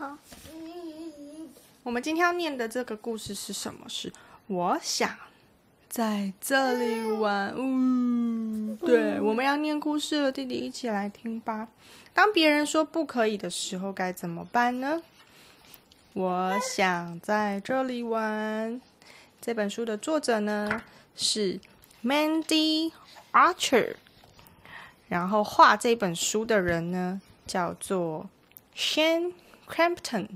好。我们今天要念的这个故事是什么？是我想在这里玩。呜，对，我们要念故事了，弟弟一起来听吧。当别人说不可以的时候，该怎么办呢？我想在这里玩。这本书的作者呢是 Mandy Archer，然后画这本书的人呢叫做 Shane Crampton。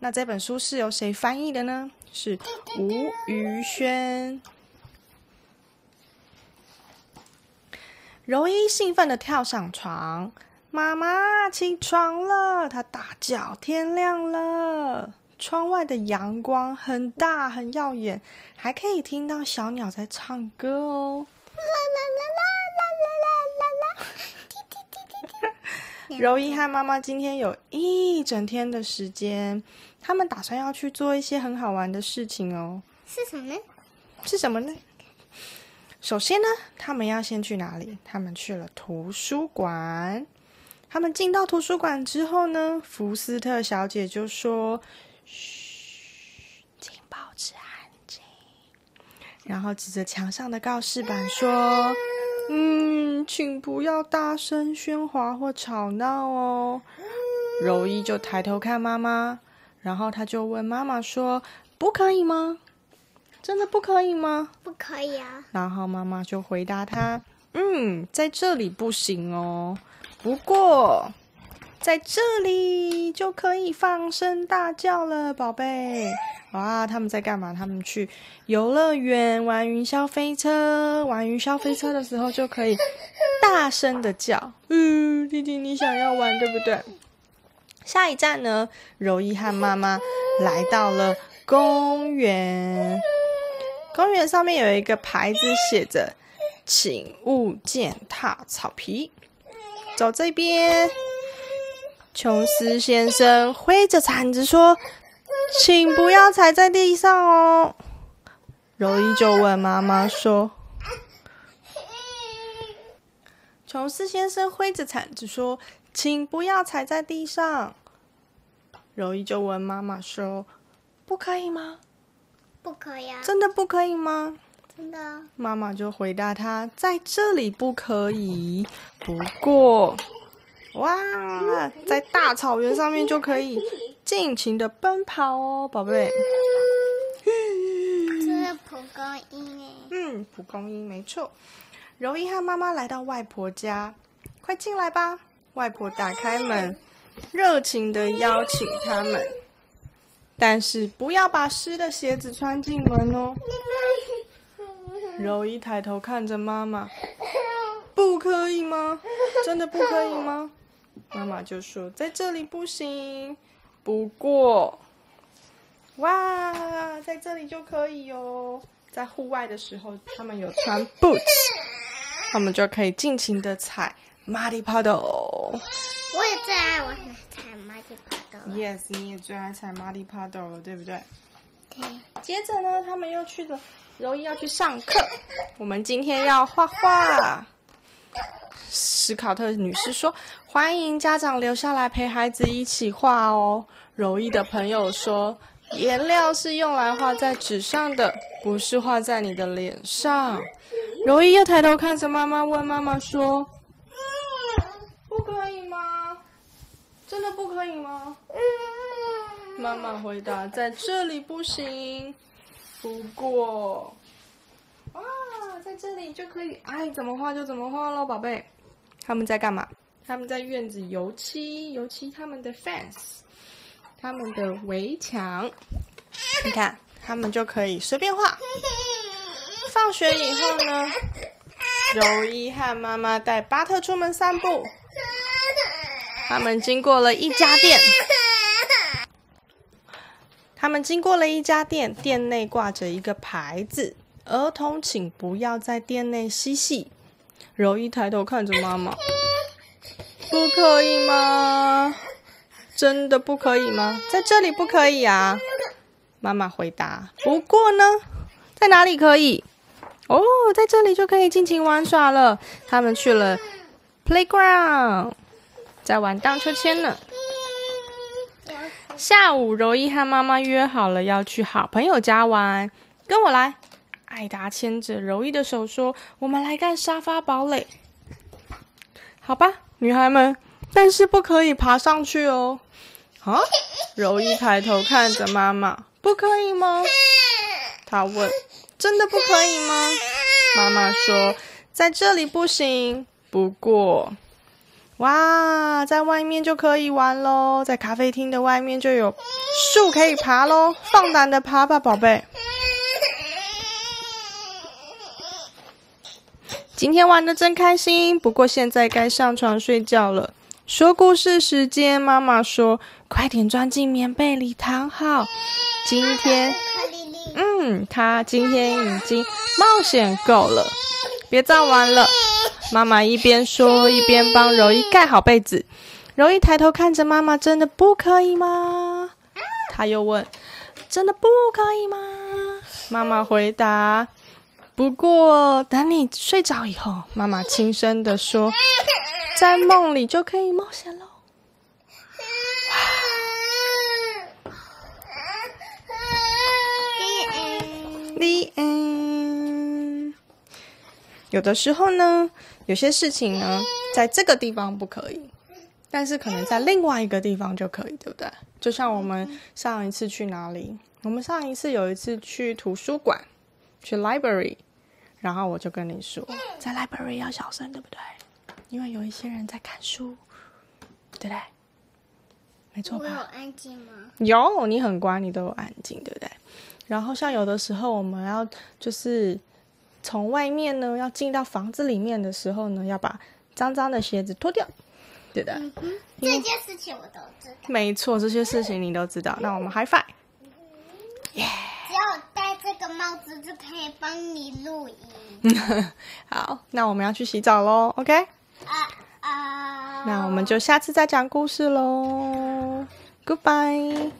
那这本书是由谁翻译的呢？是吴宇轩。柔一兴奋的跳上床，妈妈起床了，她大叫：“天亮了！”窗外的阳光很大很耀眼，还可以听到小鸟在唱歌哦。啦啦啦啦。柔一和妈妈今天有一整天的时间，他们打算要去做一些很好玩的事情哦。是什么呢？是什么呢？首先呢，他们要先去哪里？他们去了图书馆。他们进到图书馆之后呢，福斯特小姐就说。嘘，请保持安静。然后指着墙上的告示板说：“嗯，请不要大声喧哗或吵闹哦。”柔一就抬头看妈妈，然后他就问妈妈说：“不可以吗？真的不可以吗？”“不可以啊。”然后妈妈就回答他：“嗯，在这里不行哦。不过……”在这里就可以放声大叫了，宝贝！哇，他们在干嘛？他们去游乐园玩云霄飞车，玩云霄飞车的时候就可以大声的叫。嗯，弟弟，你想要玩对不对？下一站呢？柔一和妈妈来到了公园。公园上面有一个牌子，写着“请勿践踏草皮”。走这边。琼斯先生挥着铲子说：“请不要踩在地上哦。”柔一就问妈妈说：“琼斯先生挥着铲子说，请不要踩在地上。”柔一就问妈妈说：“不可以吗？不可以啊！真的不可以吗？真的。”妈妈就回答他：“在这里不可以，不过。”哇，在大草原上面就可以尽情的奔跑哦，宝贝。这是蒲公英诶。嗯，蒲公英没错。柔一和妈妈来到外婆家，快进来吧。外婆打开门，热情的邀请他们，但是不要把湿的鞋子穿进门哦。柔一抬头看着妈妈，不可以吗？真的不可以吗？妈妈就说：“在这里不行，不过，哇，在这里就可以哦。在户外的时候，他们有穿 boots，他们就可以尽情的踩 muddy puddle。我也最爱我踩 muddy puddle。Yes，你也最爱踩 muddy puddle 了，对不对？对。接着呢，他们又去了，柔一要去上课。我们今天要画画。”史考特女士说：“欢迎家长留下来陪孩子一起画哦。”柔一的朋友说：“颜料是用来画在纸上的，不是画在你的脸上。”柔一又抬头看着妈妈，问妈妈说：“不可以吗？真的不可以吗？”妈妈回答：“在这里不行，不过，哇，在这里就可以，爱怎么画就怎么画喽，宝贝。”他们在干嘛？他们在院子油漆，油漆他们的 fence，他们的围墙。你看，他们就可以随便画。放学以后呢，柔一和妈妈带巴特出门散步。他们经过了一家店，他们经过了一家店，店内挂着一个牌子：“儿童请不要在店内嬉戏。”柔一抬头看着妈妈，不可以吗？真的不可以吗？在这里不可以啊！妈妈回答。不过呢，在哪里可以？哦，在这里就可以尽情玩耍了。他们去了 playground，在玩荡秋千呢。下午，柔一和妈妈约好了要去好朋友家玩，跟我来。艾达牵着柔一的手说：“我们来干沙发堡垒，好吧，女孩们，但是不可以爬上去哦。”啊！柔一抬头看着妈妈：“不可以吗？”她问：“真的不可以吗？”妈妈说：“在这里不行，不过，哇，在外面就可以玩喽，在咖啡厅的外面就有树可以爬喽，放胆的爬吧，宝贝。”今天玩的真开心，不过现在该上床睡觉了。说故事时间，妈妈说：“快点钻进棉被里躺好。”今天，嗯，他今天已经冒险够了，别再玩了。妈妈一边说，一边帮柔一盖好被子。柔一抬头看着妈妈：“真的不可以吗？”他又问：“真的不可以吗？”妈妈回答。不过，等你睡着以后，妈妈轻声的说：“在梦里就可以冒险喽。” The end。有的时候呢，有些事情呢，在这个地方不可以，但是可能在另外一个地方就可以，对不对？就像我们上一次去哪里？我们上一次有一次去图书馆，去 library。然后我就跟你说，在 library 要小声，对不对？因为有一些人在看书，对不对？没错吧？我有安静吗？有，你很乖，你都有安静，对不对？然后像有的时候我们要就是从外面呢要进到房子里面的时候呢，要把脏脏的鞋子脱掉，对的。这件事情我都知道。没错，这些事情你都知道。那我们 high five，耶！只要戴这个帽子就可以帮你录音。好，那我们要去洗澡喽，OK？啊啊！那我们就下次再讲故事喽，Goodbye。